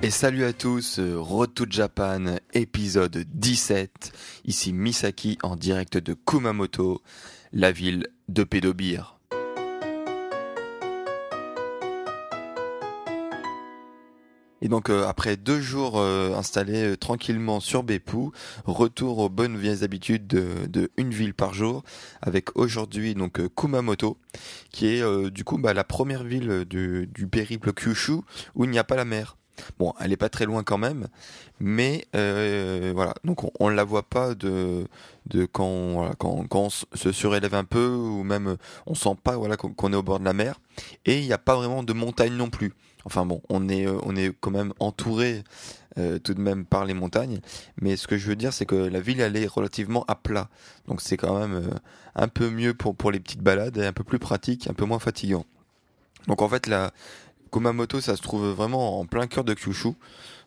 Et salut à tous, euh, Road to Japan, épisode 17. Ici Misaki en direct de Kumamoto, la ville de Pédobir. Et donc euh, après deux jours euh, installés tranquillement sur Beppu, retour aux bonnes vieilles habitudes de, une ville par jour, avec aujourd'hui donc Kumamoto, qui est du coup bah, la première ville du, du périple Kyushu où il n'y a pas la mer. Bon, elle est pas très loin quand même, mais euh, voilà. Donc on, on la voit pas de de quand quand quand on se surélève un peu ou même on sent pas voilà qu'on est au bord de la mer et il n'y a pas vraiment de montagne non plus. Enfin bon, on est on est quand même entouré euh, tout de même par les montagnes, mais ce que je veux dire c'est que la ville elle est relativement à plat, donc c'est quand même euh, un peu mieux pour pour les petites balades et un peu plus pratique, un peu moins fatigant. Donc en fait la Kumamoto, ça se trouve vraiment en plein cœur de Kyushu,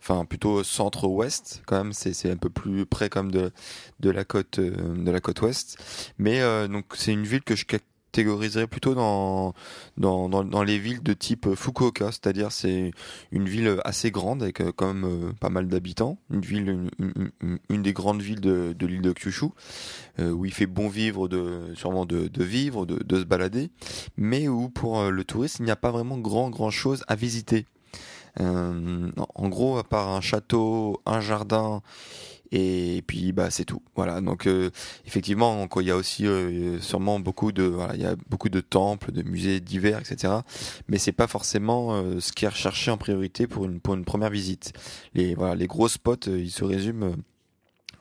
enfin plutôt centre-ouest quand même. C'est un peu plus près comme de de la côte euh, de la côte ouest. Mais euh, donc c'est une ville que je catégoriserais plutôt dans, dans, dans, les villes de type Fukuoka, c'est-à-dire c'est une ville assez grande avec euh, quand même euh, pas mal d'habitants, une ville, une, des grandes villes de, de l'île de Kyushu, euh, où il fait bon vivre, de, sûrement de, de vivre, de, de se balader, mais où pour le tourisme il n'y a pas vraiment grand grand chose à visiter. en gros, à part un château, un jardin et puis bah c'est tout. Voilà. Donc euh, effectivement il y a aussi euh, sûrement beaucoup de voilà il y a beaucoup de temples de musées divers etc mais c'est pas forcément euh, ce qui est recherché en priorité pour une pour une première visite. Les voilà les gros spots ils se résument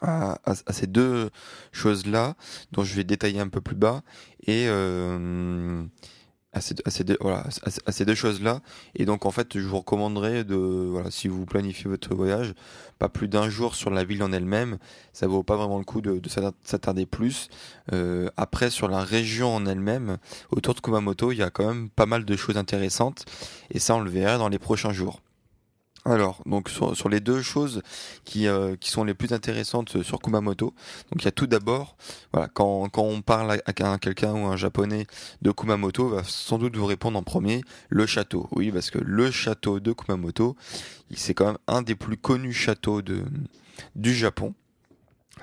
à, à, à, ces deux choses là dont je vais détailler un peu plus bas. Et à ces, deux, choses-là. Et donc, en fait, je vous recommanderais de, voilà, si vous planifiez votre voyage, pas plus d'un jour sur la ville en elle-même. Ça vaut pas vraiment le coup de, de s'attarder plus. Euh, après, sur la région en elle-même, autour de Kumamoto, il y a quand même pas mal de choses intéressantes. Et ça, on le verra dans les prochains jours. Alors, donc sur, les deux choses qui, euh, qui sont les plus intéressantes sur Kumamoto, donc il y a tout d'abord, voilà, quand, quand on parle à, quelqu'un ou un japonais de Kumamoto, va sans doute vous répondre en premier le château. Oui, parce que le château de Kumamoto, c'est quand même un des plus connus châteaux de, du Japon.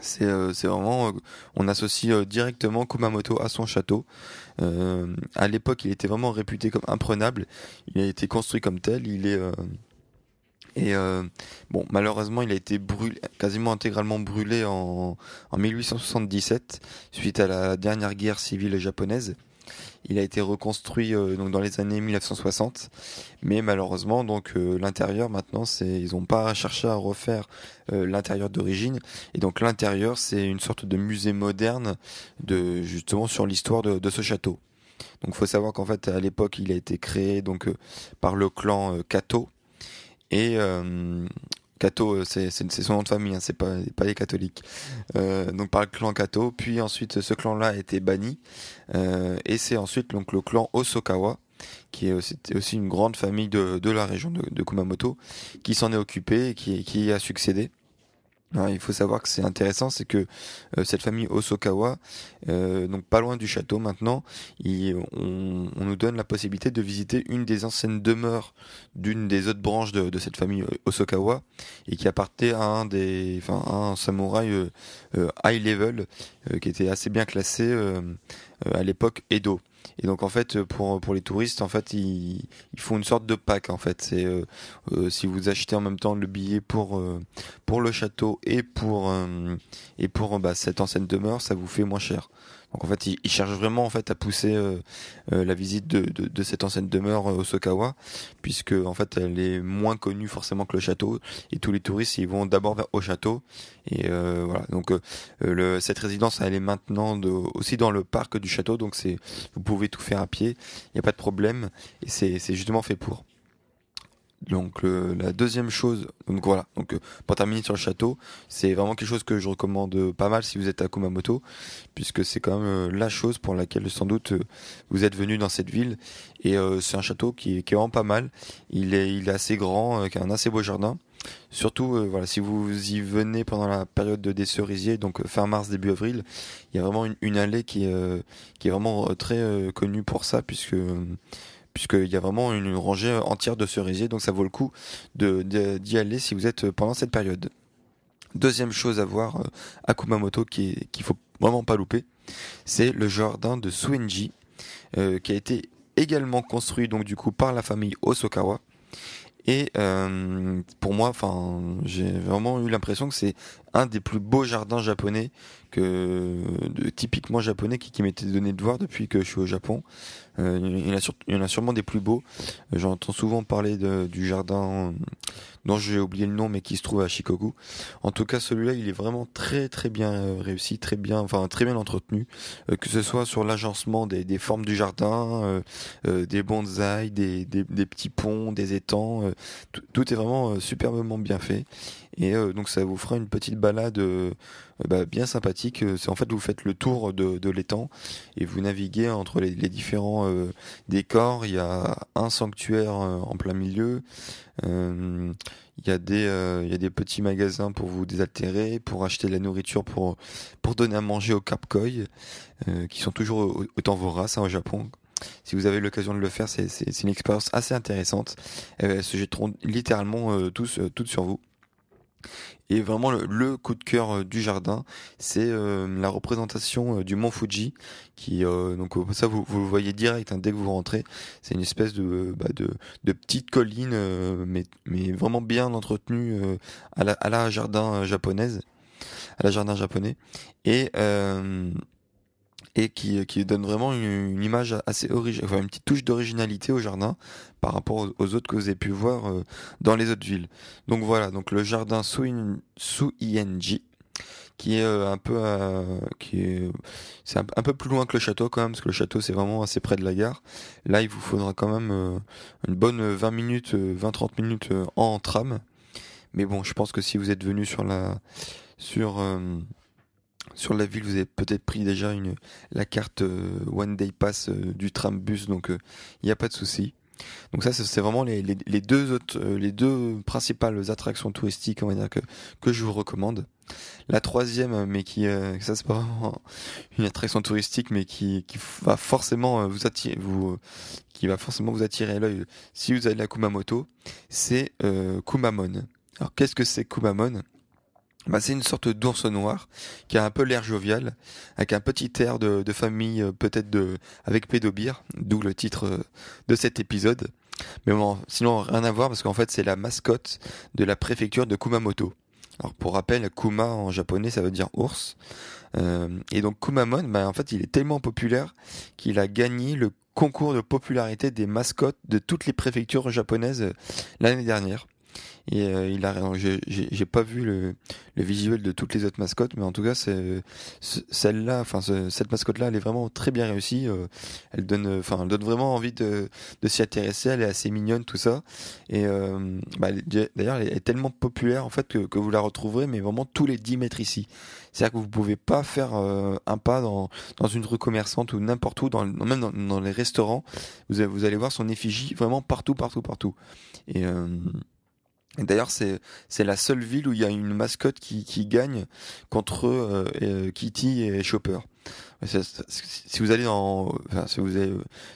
C'est euh, vraiment, euh, on associe directement Kumamoto à son château. à l'époque, il était vraiment réputé comme imprenable. Il a été construit comme tel. Il est et euh, bon, malheureusement, il a été brûlé, quasiment intégralement brûlé en, en 1877 suite à la dernière guerre civile japonaise. Il a été reconstruit euh, donc dans les années 1960, mais malheureusement donc euh, l'intérieur maintenant c'est ils n'ont pas cherché à refaire l'intérieur d'origine et donc l'intérieur c'est une sorte de musée moderne de justement sur l'histoire de, de, ce château. Donc faut savoir qu'en fait à l'époque il a été créé donc par le clan Kato et euh, Kato, euh, c'est son nom de famille, hein, c'est pas, pas les catholiques. Euh, donc par le clan Kato, puis ensuite ce clan-là a été banni, euh, et c'est ensuite donc le clan Osokawa, qui est aussi, une grande famille de, la région de, de Kumamoto, qui s'en est occupé et qui, qui a succédé il faut savoir que c'est intéressant, c'est que euh, cette famille Osokawa, euh, donc pas loin du château maintenant, on, nous donne la possibilité de visiter une des anciennes demeures d'une des autres branches de, cette famille euh, Osokawa et qui appartenait à un des, enfin, un samouraï high level qui était assez bien classé à l'époque Edo. Et donc en fait pour pour les touristes en fait ils, ils font une sorte de pack en fait c'est euh, euh, si vous achetez en même temps le billet pour euh, pour le château et pour et pour bah, cette ancienne demeure ça vous fait moins cher. Donc en fait, il, cherche vraiment en fait à pousser la visite de, cette ancienne demeure Osokawa, puisque en fait elle est moins connue forcément que le château, et tous les touristes ils vont d'abord vers au château, et voilà. Donc cette résidence elle est maintenant aussi dans le parc du château, donc c'est vous pouvez tout faire à pied, il n'y a pas de problème, et c'est justement fait pour. Donc la deuxième chose, donc voilà, donc euh, pour terminer sur le château, c'est vraiment quelque chose que je recommande pas mal si vous êtes à Kumamoto, puisque c'est quand même euh, la chose pour laquelle sans doute euh, vous êtes venu dans cette ville. Et c'est un château qui est, qui est, vraiment pas mal. Il est, il est assez grand, qui a un assez beau jardin. Surtout, voilà, si vous y venez pendant la période des cerisiers, donc fin mars début avril, il y a vraiment une, une allée qui qui est vraiment très connue pour ça, puisque puisqu'il y a vraiment une rangée entière de cerisiers, donc ça vaut le coup d'y aller si vous êtes pendant cette période. Deuxième chose à voir euh, à Kumamoto qui qu'il faut vraiment pas louper, c'est le jardin de Suenji, euh, qui a été également construit donc du coup par la famille Osokawa. Et euh, pour moi, j'ai vraiment eu l'impression que c'est un des plus beaux jardins japonais typiquement japonais qui, qui m'était donné de voir depuis que je suis au Japon. Euh, il, y en a sûrement des plus beaux. J'entends souvent parler du jardin dont j'ai oublié le nom mais qui se trouve à Shikoku. En tout cas, celui-là, il est vraiment très très bien euh, réussi, très bien, enfin très bien entretenu, euh, que ce soit sur l'agencement des, des, formes du jardin, euh, des bonsaïs, des, des, des, petits ponts, des étangs, tout est vraiment superbement bien fait. Et euh, donc ça vous fera une petite balade euh, bah, bien sympathique. Euh, c'est en fait vous faites le tour de, de l'étang et vous naviguez entre les, les différents décors. Il y a un sanctuaire en plein milieu. il y a des il y a des petits magasins pour vous désaltérer, pour acheter de la nourriture pour pour donner à manger aux Kapkoi, qui sont toujours autant voraces hein, au Japon si vous avez l'occasion de le faire, c'est une expérience assez intéressante. Elles se jetteront littéralement tous, toutes sur vous. Et vraiment le, coup de cœur euh, du jardin, c'est euh, la représentation euh, du mont Fuji, qui donc ça vous, vous le voyez direct hein, dès que vous rentrez. C'est une espèce de, bah, de, de petite colline, mais, mais vraiment bien entretenue à la, à la jardin japonaise, à la jardin japonais. Et et qui, qui donne vraiment une, image assez originale, enfin une petite touche d'originalité au jardin par rapport aux, autres que vous avez pu voir euh, dans les autres villes. Donc voilà, donc le jardin sous ING qui est euh, un peu euh, qui est c'est un, peu plus loin que le château quand même parce que le château c'est vraiment assez près de la gare. Là, il vous faudra quand même une bonne 20 minutes 20 30 minutes en tram. Mais bon, je pense que si vous êtes venu sur la sur sur la ville, vous avez peut-être pris déjà une, la carte euh, One Day Pass euh, du tram bus, donc il euh, n'y a pas de souci. Donc ça, c'est vraiment les, deux principales attractions touristiques, on va que je vous recommande. La troisième, mais qui, ça c'est pas une attraction touristique, mais qui, va forcément vous attirer, vous, qui va forcément vous attirer l'œil si vous allez à Kumamoto, c'est Kumamon. Alors qu'est-ce que c'est Kumamon bah, c'est une sorte d'ours noir qui a un peu l'air jovial, avec un petit air de, famille euh, peut-être de avec pédobir, d'où le titre euh, de cet épisode. Mais bon, sinon rien à voir parce qu'en fait c'est la mascotte de la préfecture de Kumamoto. Alors pour rappel, Kuma en japonais ça veut dire ours. Euh, et donc Kumamon, bah, en fait il est tellement populaire qu'il a gagné le concours de popularité des mascottes de toutes les préfectures japonaises l'année dernière. Et euh, il a j'ai pas vu le, le, visuel de toutes les autres mascottes, mais en tout cas, c'est celle-là, enfin cette mascotte-là, elle est vraiment très bien réussie. Euh, elle donne, enfin, elle donne vraiment envie de, de s'y intéresser. Elle est assez mignonne, tout ça. Et euh, bah, d'ailleurs, elle est tellement populaire en fait que, que, vous la retrouverez, mais vraiment tous les 10 mètres ici. C'est-à-dire que vous pouvez pas faire un pas dans, dans une rue commerçante ou n'importe où, dans, même dans, dans, les restaurants. Vous, vous allez voir son effigie vraiment partout, partout, partout. Et D'ailleurs, c'est c'est la seule ville où il y a une mascotte qui, qui gagne contre euh, euh, Kitty et Chopper. Si vous allez dans, enfin, si vous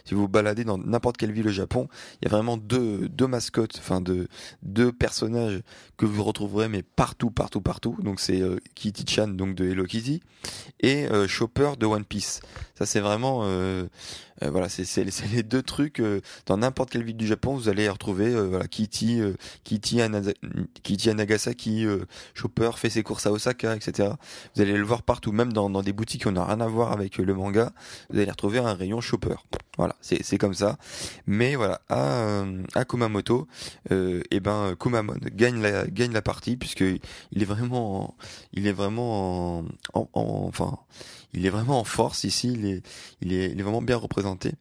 si vous, baladez dans n'importe quelle ville au Japon, il y a vraiment deux, deux mascottes, enfin deux, deux personnages que vous retrouverez mais partout, partout, partout. Donc c'est euh, Kitty Chan donc de Hello Kitty et euh, Chopper de One Piece. Ça c'est vraiment, euh, voilà, c'est les deux trucs dans n'importe quelle ville du Japon vous allez retrouver. voilà, Kitty, Kitty, Kitty Chopper fait ses courses à Osaka, etc. Vous allez le voir partout, même dans, dans des boutiques qui n'ont rien à voir avec le manga, vous allez retrouver un rayon shopper. Voilà, c'est comme ça. Mais voilà, à, à Kumamoto, euh, et eh ben Kumamon gagne la gagne la partie puisque il est vraiment il est vraiment en, enfin il est vraiment en force ici. Il est il est, il est vraiment bien représenté.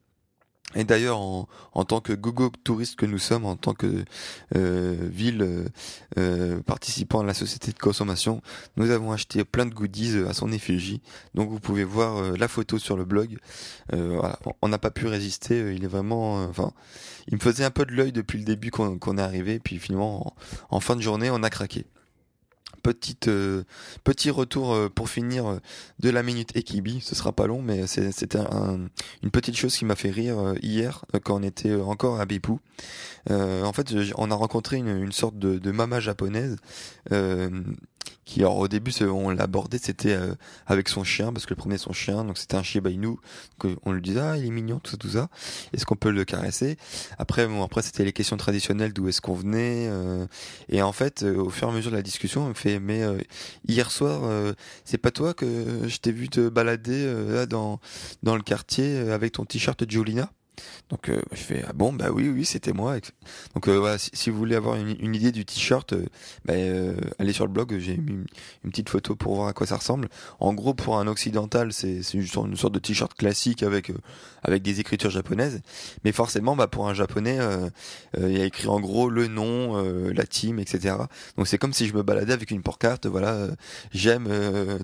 Et d'ailleurs, en, en, tant que gogo touriste que nous sommes, en tant que euh, ville euh, euh, participant à la société de consommation, nous avons acheté plein de goodies à son effigie. Donc vous pouvez voir la photo sur le blog. Voilà. On n'a pas pu résister. Il est vraiment, enfin, il me faisait un peu de l'œil depuis le début qu'on est arrivé. Puis finalement, en, en, fin de journée, on a craqué petite euh, petit retour euh, pour finir euh, de la minute Ekibi. Ce sera pas long, mais c'était une petite chose qui m'a fait rire hier quand on était encore à Bepou. en fait, on a rencontré une, une sorte de, mama japonaise qui alors au début on l'abordait c'était avec son chien parce que le premier son chien donc c'était un Shiba Inu on lui disait ah il est mignon tout ça tout ça est-ce qu'on peut le caresser? Après après c'était les questions traditionnelles d'où est-ce qu'on venait et en fait au fur et à mesure de la discussion mais hier soir c'est pas toi que je t'ai vu te balader là dans dans le quartier avec ton t-shirt Jolina donc euh, je fais ah bon bah oui oui c'était moi. Donc euh, voilà si, vous voulez avoir une, idée du t-shirt, euh, bah, allez sur le blog, j'ai mis une, petite photo pour voir à quoi ça ressemble. En gros pour un occidental c'est une, une sorte de t-shirt classique avec avec des écritures japonaises, mais forcément bah pour un japonais il y a écrit en gros le nom, la team etc. Donc c'est comme si je me baladais avec une porte-carte, voilà j'aime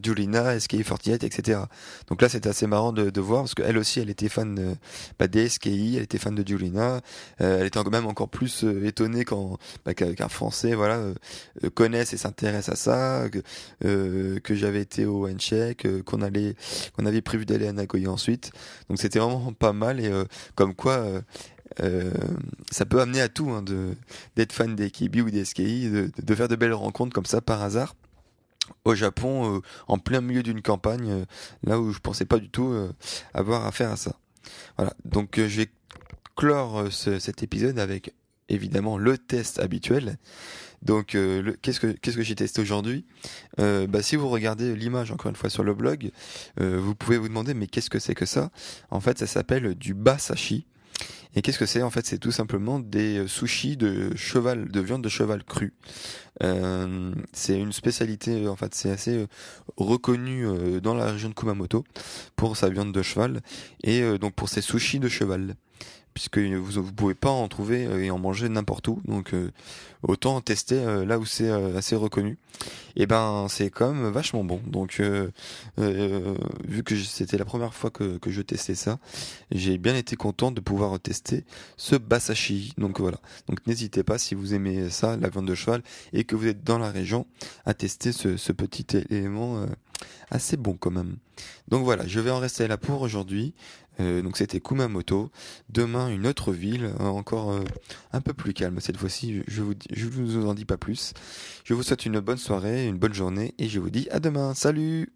Julina, SK48 etc. Donc là c'était assez marrant de, de voir parce qu'elle aussi elle était fan bah, des elle était fan de Julina, euh, elle était même encore plus euh, étonnée quand bah, qu'un Français voilà euh, connaisse et s'intéresse à ça, que, j'avais été au Check, qu'on allait qu'on avait prévu d'aller à Nagoya ensuite. Donc c'était vraiment pas mal et comme quoi ça peut amener à tout hein, de d'être fan des Kibi ou des SKI, de, de, faire de belles rencontres comme ça par hasard au Japon, en plein milieu d'une campagne, là où je pensais pas du tout avoir affaire à ça. Voilà, donc euh, je vais clore euh, cet épisode avec évidemment le test habituel. Donc, euh, qu'est-ce que j'ai testé aujourd'hui? Bah, Si vous regardez l'image encore une fois sur le blog, vous pouvez vous demander mais qu'est-ce que c'est que ça? En fait, ça s'appelle du basashi. Et qu'est-ce que c'est En fait, c'est tout simplement des sushis de cheval, de viande de cheval crue. Euh, c'est une spécialité, en fait, c'est assez euh, reconnu euh, dans la région de Kumamoto pour sa viande de cheval et euh, donc pour ses sushis de cheval puisque vous ne pouvez pas en trouver et en manger n'importe où. Donc autant tester là où c'est assez reconnu. Et ben c'est quand même vachement bon. Donc vu que c'était la première fois que, que je testais ça, j'ai bien été content de pouvoir tester ce basashi. Donc voilà. Donc n'hésitez pas si vous aimez ça, la viande de cheval, et que vous êtes dans la région, à tester ce, ce petit élément assez bon quand même. Donc voilà, je vais en rester là pour aujourd'hui. Euh, donc c'était Kumamoto. Demain une autre ville, euh, encore euh, un peu plus calme cette fois-ci. Je vous je vous en dis pas plus. Je vous souhaite une bonne soirée, une bonne journée et je vous dis à demain. Salut.